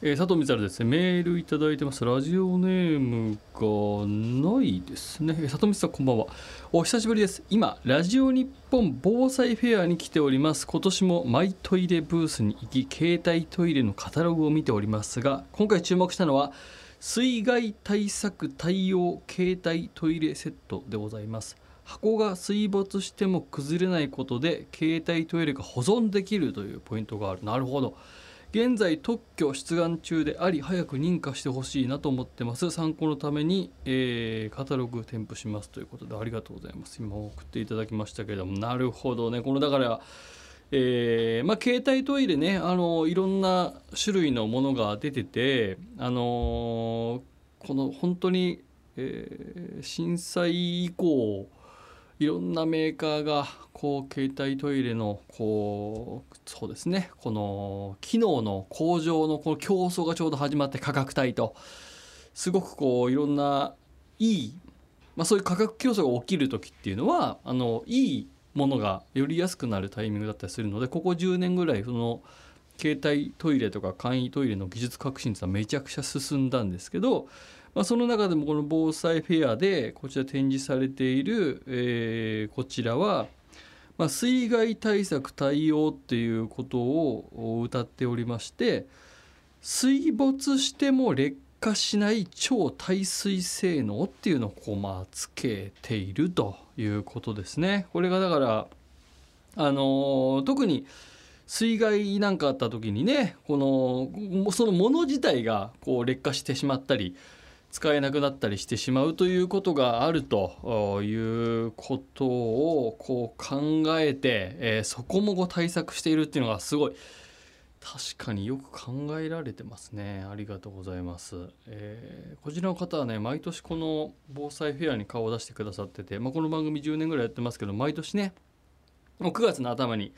えー、佐藤光ですね。メールいただいてます。ラジオネームがないですね、佐藤光さんこんばんは。お久しぶりです。今ラジオ日本防災フェアに来ております。今年もマイトイレブースに行き携帯トイレのカタログを見ておりますが今回注目したのは水害対策対応携帯トイレセットでございます。箱が水没しても崩れないことで携帯トイレが保存できるというポイントがある。なるほど。現在特許出願中であり早く認可してほしいなと思ってます。参考のために、えー、カタログ添付します。ということでありがとうございます。今送っていただきましたけれども。なるほどね。このだからえー、まあ、携帯トイレね。あのいろんな種類のものが出ててあのこの本当に、えー、震災以降いろんなメーカーがこう携帯トイレのこうそうですね。この機能の向上のこの競争がちょうど始まって価格帯と。すごくこういろんないい、まあ、そういう価格競争が起きる時っていうのはあのいいものがより安くなるタイミングだったりするのでここ10年ぐらいその携帯トイレとか簡易トイレの技術革新っていうのはめちゃくちゃ進んだんですけどまあ、その中でもこの防災フェアでこちら展示されている、えー、こちらは、まあ、水害対策対応っていうことを歌っておりまして水没しても劣化しない超耐水性能っていうのをこうまあつけているということですね。これがだからあのー、特に水害なんかあった時にねこのそのもの自体がこう劣化してしまったり使えなくなったりしてしまうということがあるということをこう考えて、えー、そこもご対策しているっていうのがすごい確かによく考えられてますね。ありがとうございます、えー、こちらの方はね毎年この防災フェアに顔を出してくださってて、まあ、この番組10年ぐらいやってますけど毎年ねもう9月の頭に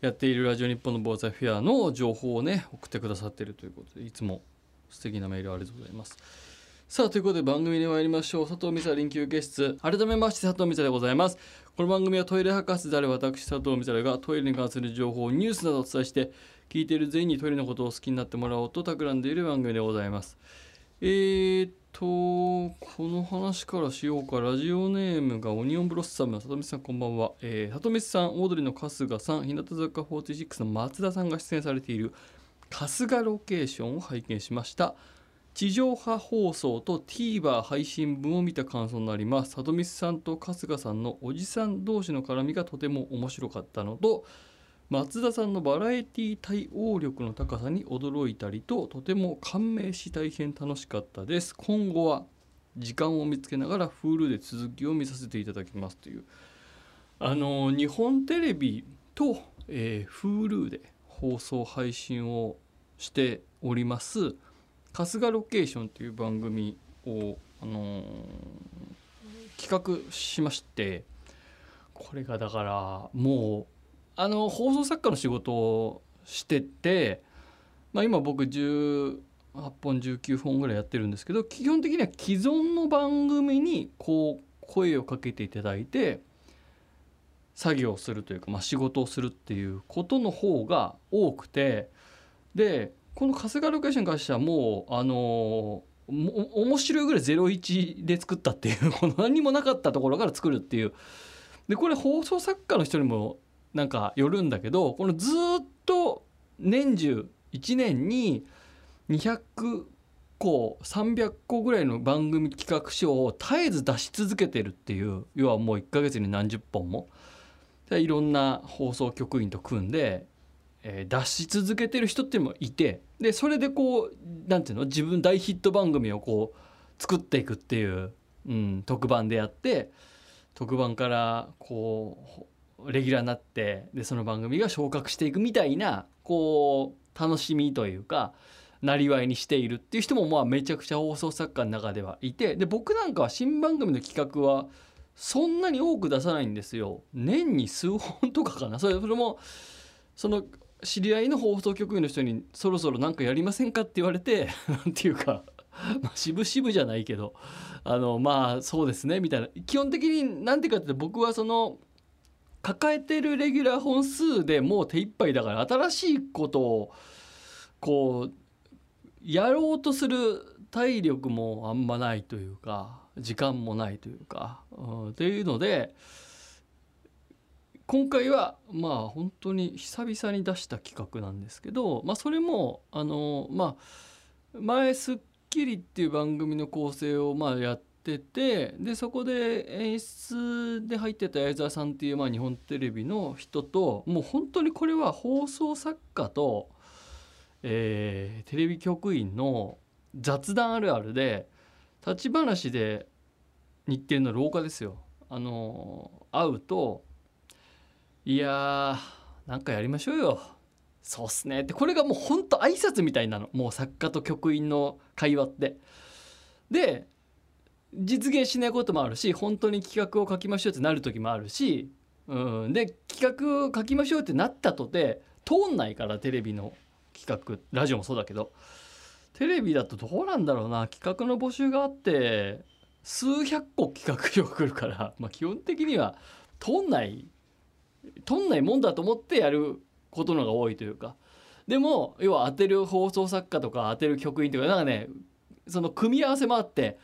やっているラジオ日本の防災フェアの情報をね送ってくださってるということでいつも素敵なメールありがとうございます。さあということで番組に参りましょう。佐藤美沙臨休憩室。改めまして佐藤美沙でございます。この番組はトイレ博士である私佐藤美沙がトイレに関する情報ニュースなどお伝えして聞いている全員にトイレのことを好きになってもらおうと企んでいる番組でございます。えーとこの話からしようか。ラジオネームがオニオンブロッサム。里見さんこんばんは、えー、里見さんオードリーの春日さん日向坂46の松田さんが出演されている春日ロケーションを拝見しました。地上波放送と TVer 配信分を見た感想になります里見さんと春日さんのおじさん同士の絡みがとても面白かったのと松田さんのバラエティ対応力の高さに驚いたりととても感銘し大変楽しかったです。今後は時間を見つけながら Hulu で続きを見させていただきますという。あの日本テレビと、えー、Hulu で放送配信をしております。春日ロケーションという番組を、あのー、企画しましてこれがだからもうあの放送作家の仕事をしてて、まあ、今僕18本19本ぐらいやってるんですけど基本的には既存の番組にこう声をかけていただいて作業をするというか、まあ、仕事をするっていうことの方が多くてでこの春日ロケーションに関してはもうあのー、面白いぐらい01で作ったっていうこの何もなかったところから作るっていう。でこれ放送作家の人にもなんかよるんだけどこのずっと年中1年に200個300個ぐらいの番組企画書を絶えず出し続けてるっていう要はもう1ヶ月に何十本も。いろんな放送局員と組んでえー、出し続けてる人っていうのもいてでそれでこうなんていうの自分大ヒット番組をこう作っていくっていう、うん、特番でやって特番からこうレギュラーになってでその番組が昇格していくみたいなこう楽しみというかなりわいにしているっていう人もまあめちゃくちゃ放送作家の中ではいてで僕なんかは新番組の企画はそんなに多く出さないんですよ。年に数本とかかな。それそれもその知り合いの放送局員の人にそろそろ何かやりませんか？って言われて 何ていうか まあ渋々じゃないけどあのまあそうですねみたいな。基本的に何ていうかって僕はその抱えてるレギュラー本数でもう手一杯だから新しいことをこうやろうとする体力もあんまないというか時間もないというか、うん、っていうので今回はまあ本当に久々に出した企画なんですけど、まあ、それもあのまあ前『スッキリ』っていう番組の構成をまあやっててでそこで演出で入ってた矢沢さんっていうまあ日本テレビの人ともう本当にこれは放送作家と、えー、テレビ局員の雑談あるあるで立ち話で日テレの廊下ですよ。あの会うといやーなんかやりましょうよ。そうっすね。ってこれがもうほんと挨拶みたいなの。もう作家と局員の会話って。で実現しないこともあるし本当に企画を書きましょうってなる時もあるし、うん、で企画を書きましょうってなったとて通んないからテレビの企画ラジオもそうだけどテレビだとどうなんだろうな。企画の募集があって数百個企画書来るから、まあ、基本的には通んないとんないもんだと思ってやることのが多いというか。でも要は当てる放送作家とか当てる局員とかなんかねその組み合わせもあって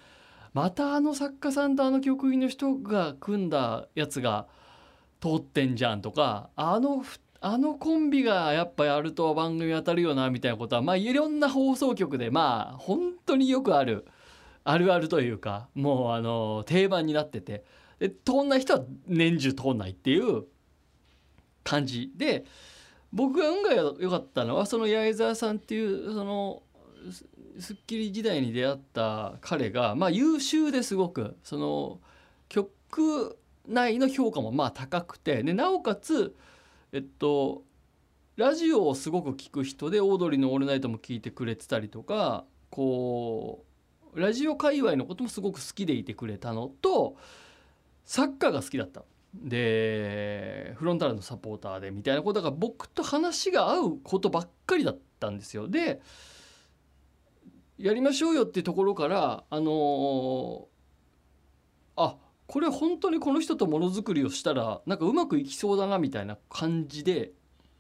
またあの作家さんとあの局員の人が組んだやつが通ってんじゃんとかあのあのコンビがやっぱやると番組当たるよなみたいなことはまあいろんな放送局でまあ本当によくあるあるあるというかもうあの定番になってて。で通んない人は年中通んないっていう感じで僕が運が良かったのはその八重沢さんっていうその『スッキリ』時代に出会った彼がまあ優秀ですごく。その曲内の評価もまあ高くて。でなおかつえっとラジオをすごく聞く人でオードリーの「オールナイト」も聞いてくれてたりとかこうラジオ界隈のこともすごく好きでいてくれたのとサッカーが好きだった。でフロンターレのサポーターでみたいなことが僕と話が合うことばっかりだったんですよ。でやりましょうよってところからあのー、あこれ本当にこの人とものづくりをしたらなんかうまくいきそうだなみたいな感じで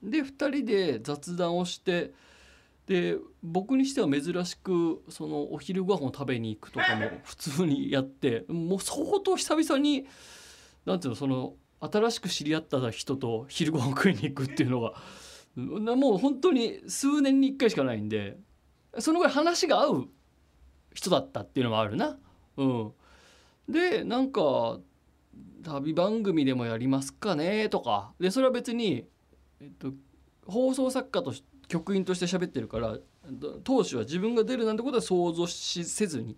で2人で雑談をしてで僕にしては珍しくそのお昼ご飯を食べに行くとかも普通にやってもう相当久々に。なんていうのその新しく知り合った人と昼ご飯食いに行くっていうのがもう本当に数年に1回しかないんでそのぐらい話が合う人だったっていうのもあるな。うん、でなんか旅番組でもやりますかねとか。でそれは別に、えっと、放送作家と局員として喋ってるから当初は自分が出るなんてことは想像しせずに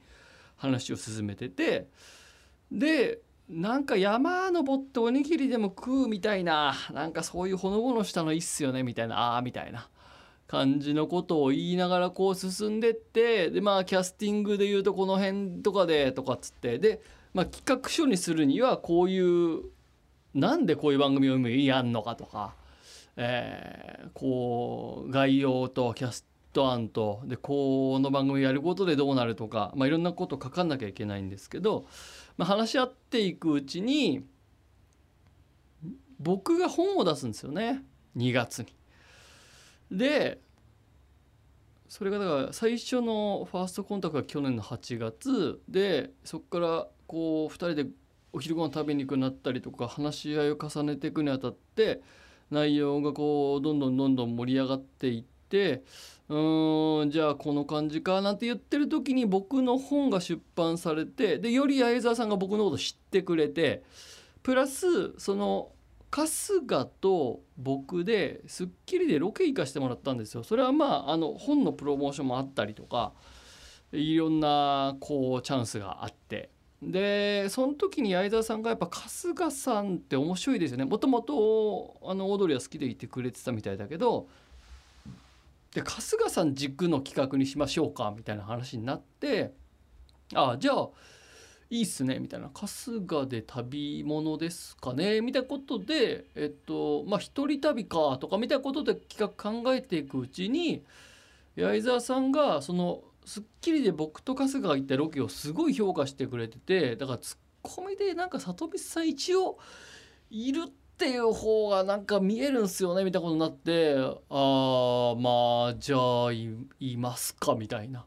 話を進めてて。でなんか山登っておにぎりでも食うみたいななんかそういうほのぼのしたのいいっすよねみたいなああみたいな感じのことを言いながらこう進んでってでまあキャスティングで言うとこの辺とかでとかっつってで、まあ、企画書にするにはこういうなんでこういう番組をやんのかとか、えー、こう概要とキャスト案とでこの番組やることでどうなるとか、まあ、いろんなこと書かなきゃいけないんですけど。まあ、話し合っていくうちに僕が本を出すんですよね2月に。でそれがだから最初のファーストコンタクトが去年の8月でそこからこう2人でお昼ご飯食べに行くなったりとか話し合いを重ねていくにあたって内容がこうどんどんどんどん盛り上がっていってうーんじゃあこの感じかなんて言ってる時に僕の本が出版されてでより相沢さんが僕のこと知ってくれてプラスその春日と僕で『スッキリ』でロケ行かしてもらったんですよ。それはまああの本のプロモーションもあったりとかいろんなこうチャンスがあってでその時に相沢さんがやっぱ春日さんって面白いですよねもともとあの踊りは好きでいてくれてたみたいだけどで春日さん軸の企画にしましょうかみたいな話になってああじゃあいいっすねみたいな。春日で旅物ですかねみたいなことでえっとまあ一人旅かとかみたいなことで企画考えていくうちに八重沢さんがその『スッキリ』で僕と春日が行ったロケをすごい評価してくれててだからツッコミでなんか里見さん一応いるってっていう方がなんか見えるんすよねみたいなことになって。ああまあじゃあいますかみたいな。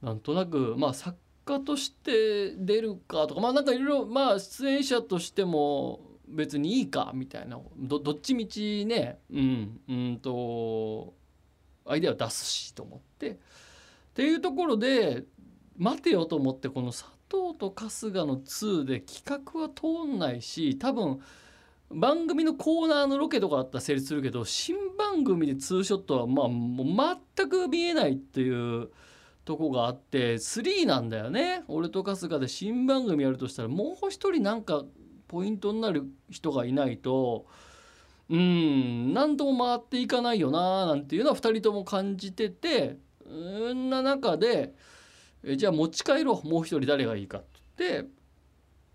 なんとなくまあ作家として出るかとかまあなんかいろいろまあ出演者としても別にいいかみたいな。どどっちみちねうんうんとアイデアを出すしと思って。っていうところで待てよと思ってこの佐藤と春日の2で企画は通んないし多分番組のコーナーのロケとかだったら成立するけど新番組でツーショットはまあもう全く見えないっていうとこがあって3なんだよね。俺と春日で新番組やるとしたらもう一人なんかポイントになる人がいないとうん何度も回っていかないよななんていうのは2人とも感じててそんな中でじゃあ持ち帰ろう。もう一人誰がいいかって言って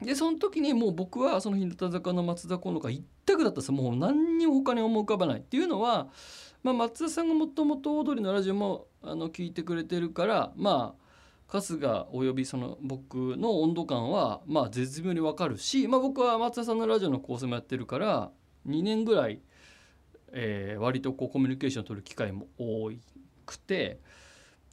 でその時にもう僕はその日向坂の松田好花一択だったんですもう何にも他に思い浮かばないっていうのは、まあ、松田さんがもともとオードリーのラジオもあの聞いてくれてるからまあ春日およびその僕の温度感はまあ絶妙にわかるし、まあ、僕は松田さんのラジオの構成もやってるから2年ぐらい、えー、割とこうコミュニケーションを取る機会も多くて。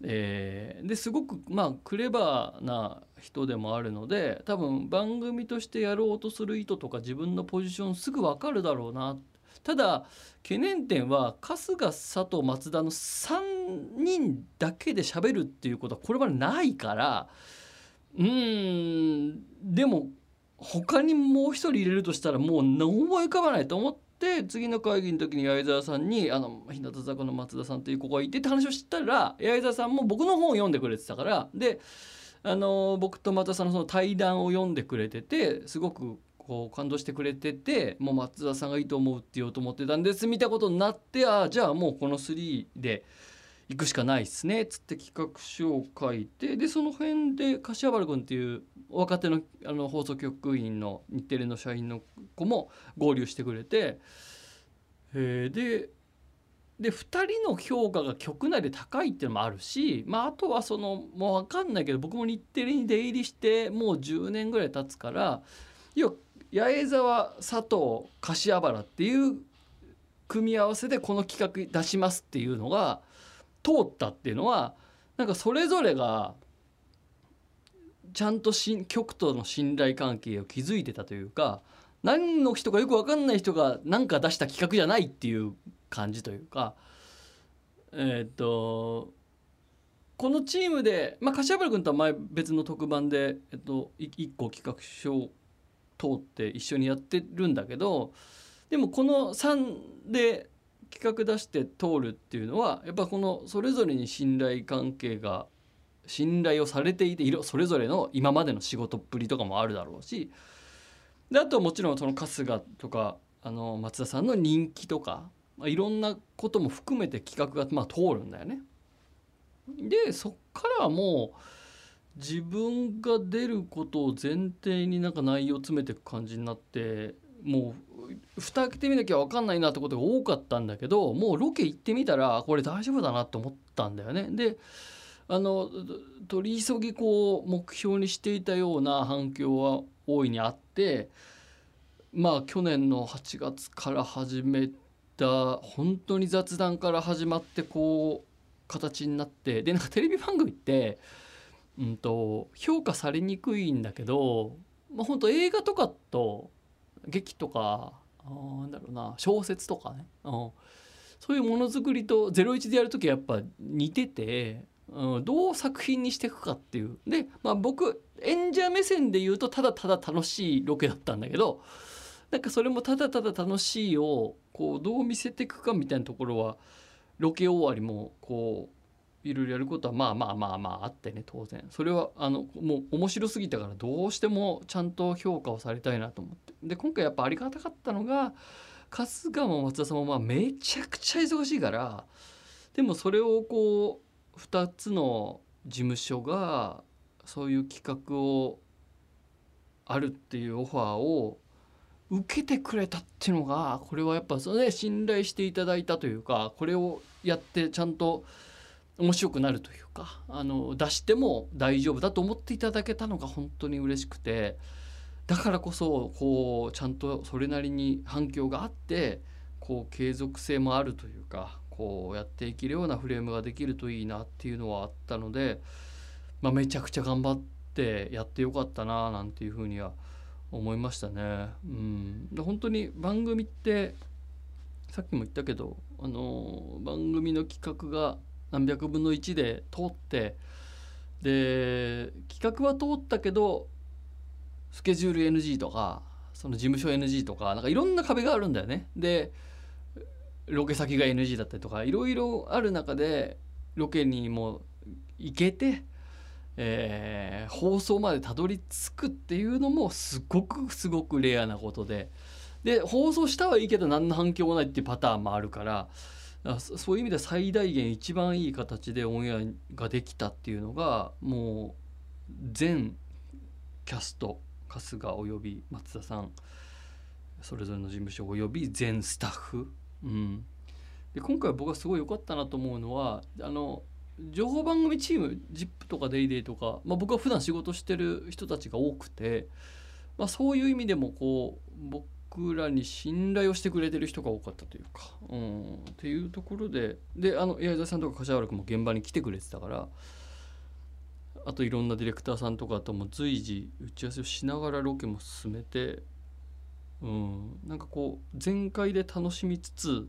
えー、ですごくまあクレバーな人でもあるので多分番組としてやろうとする意図とか自分のポジションすぐ分かるだろうなただ懸念点は春日佐藤松田の3人だけで喋るっていうことはこれまでないからうんでも他にもう一人入れるとしたらもう思い浮かばないと思って。って次の会議の時に八重沢さんにあの日向坂の松田さんという子がいてって話をしたら八重沢さんも僕の本を読んでくれてたからであの僕と松田さんのその対談を読んでくれててすごくこう感動してくれててもう松田さんがいいと思うって言おうと思ってたんです見たことになってああじゃあもうこの3で。行くしかないっすねっつって企画書を書いてでその辺で柏原君っていう若手のあの放送局員の日テレの社員の子も合流してくれて、えー、でで2人の評価が局内で高いっていうのもあるし、まあ、あとはそのもう分かんないけど僕も日テレに出入りしてもう10年ぐらい経つから要は八重沢佐藤柏原っていう組み合わせでこの企画出しますっていうのが通ったっていうのはなんかそれぞれがちゃんとし局との信頼関係を築いてたというか何の人かよく分かんない人が何か出した企画じゃないっていう感じというかえっ、とこのチームで、まあ、柏原君とは前別の特番で、えっと、1個企画書を通って一緒にやってるんだけどでもこの3で企画出して通るっていうのはやっぱこのそれぞれに信頼関係が信頼をされていてそれぞれの今までの仕事っぷりとかもあるだろうしであとはもちろんその春日とかあの松田さんの人気とか、まあ、いろんなことも含めて企画がまあ通るんだよね。でそっからはもう自分が出ることを前提になんか内容を詰めていく感じになってもう蓋開けてみなきゃ分かんないなってことが多かったんだけどもうロケ行ってみたらこれ大丈夫だなって思ったんだよね。であの取り急ぎこう目標にしていたような反響は大いにあってまあ去年の8月から始めた本当に雑談から始まってこう形になってでなんかテレビ番組って、うんと、評価されにくいんだけど、まあ、本当映画とかと劇とかなんだろうな小説とかね、うん、そういうものづくりと01でやる時はやっぱ似てて、うん、どう作品にしていくかっていう。で、まあ、僕演者目線で言うとただただ楽しいロケだったんだけどなんかそれもただただ楽しいをこうどう見せていくかみたいなところはロケ終わりもこういろいろやることはまあまあまあまああってね当然。それはあのもう面白すぎたからどうしてもちゃんと評価をされたいなと思って。で今回やっぱありがたかったのが春日も松田さんもまあめちゃくちゃ忙しいからでもそれをこう2つの事務所がそういう企画をあるっていうオファーを受けてくれたっていうのがこれはやっぱそれで信頼していただいたというかこれをやってちゃんと面白くなるというかあの出しても大丈夫だと思っていただけたのが本当に嬉しくてだからこそこうちゃんとそれなりに反響があってこう継続性もあるというかこうやっていけるようなフレームができるといいなっていうのはあったので、まあ、めちゃくちゃ頑張ってやってよかったななんていうふうには思いましたね。うん、で本当に番組ってさっきも言ったけどあの番組の企画が何百分の1で通ってで企画は通ったけどスケジュール NG とかその事務所 NG とかなんかいろんな壁があるんだよね。でロケ先が NG だったりとかいろいろある中でロケにも行けて、えー、放送までたどり着くっていうのもすごくすごくレアなことでで放送したはいいけど何の反響もないっていうパターンもあるからそういう意味で最大限一番いい形でオンエアができたっていうのがもう全キャスト春日および松田さんそれぞれの事務所および全スタッフ、うん、で今回僕はすごい良かったなと思うのはあの情報番組チーム ZIP とか DayDay とか、まあ、僕は普段仕事してる人たちが多くて、まあ、そういう意味でもこう僕らに信頼をしてくれてる人が多かったというか、うん、っていうところでであの八重田さんとか柏原君も現場に来てくれてたからあといろんなディレクターさんとかとも随時打ち合わせをしながらロケも進めて、うん、なんかこう全開で楽しみつつ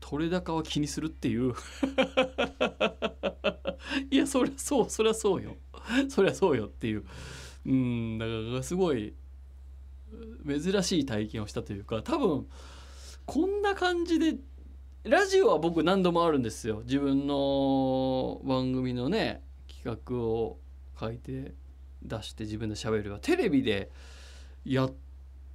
取れ高は気にするっていう。いやそりゃそうそりゃそうよ。そりゃそうよっていう。うんだからすごい珍しい体験をしたというか多分こんな感じでラジオは僕何度もあるんですよ。自分の番組のね企画を書いて出して自分で喋るは。テレビでやっ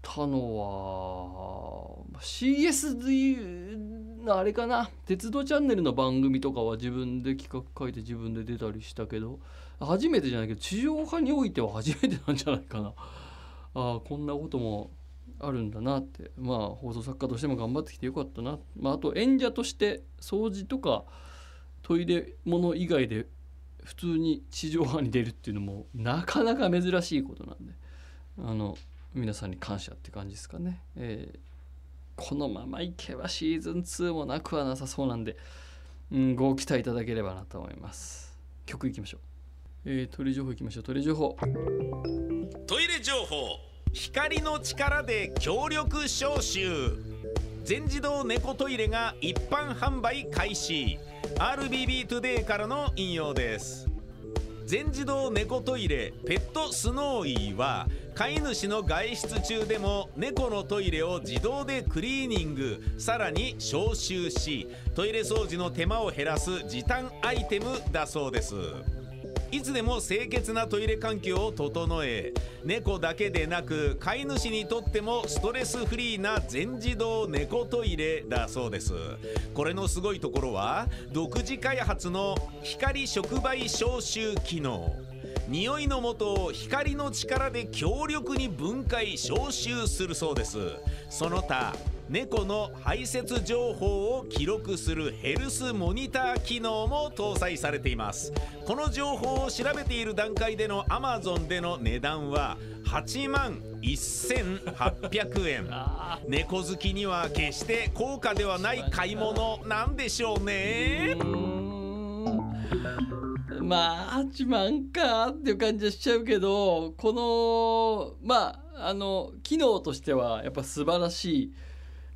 たのは CSD のあれかな。鉄道チャンネルの番組とかは自分で企画書いて自分で出たりしたけど初めてじゃないけど地上波においては初めてなんじゃないかな。ああこんなこともあるんだなって。まあ放送作家としても頑張ってきてよかったな、まあ、あと演者として掃除とかトイレ物以外で普通に地上波に出るっていうのもなかなか珍しいことなんであの皆さんに感謝って感じですかね、えー、このままいけばシーズン2もなくはなさそうなんで、うん、ご期待いただければなと思います。曲いきましょう、えー、トイレ情報いきましょう。トイレ情報。トイレ情報。光の力で強力消臭。全自動猫トイレが一般販売開始。RBB トゥデイからの引用です。全自動猫トイレペットスノーイーは飼い主の外出中でも猫のトイレを自動でクリーニングさらに消臭しトイレ掃除の手間を減らす時短アイテムだそうです。いつでも清潔なトイレ環境を整え猫だけでなく飼い主にとってもストレスフリーな全自動猫トイレだそうです。これのすごいところは独自開発の光触媒消臭機能。匂いの元を光の力で強力に分解消臭するそうです。その他猫の排泄情報を記録するヘルスモニター機能も搭載されています。この情報を調べている段階での Amazon での値段は8万1800円。猫好きには決して高価ではない買い物なんでしょうね。まあ8万かっていう感じはしちゃうけどこのまああの機能としてはやっぱ素晴らしい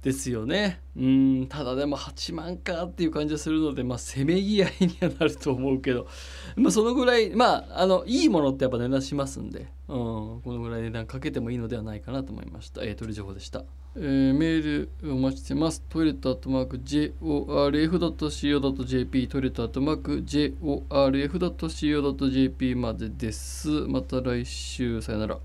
ですよね。うんただでも8万かっていう感じがするのでまあせめぎ合いにはなると思うけど、まあ、そのぐらいまああのいいものってやっぱ値段しますんで、うん、このぐらい値段かけてもいいのではないかなと思いました、えー、トイレ情報でした、えー、メールお待ちしてます。トイレットアットマーク JORF.CO.JP トイレットアットマーク JORF.CO.JP までです。また来週。さよなら。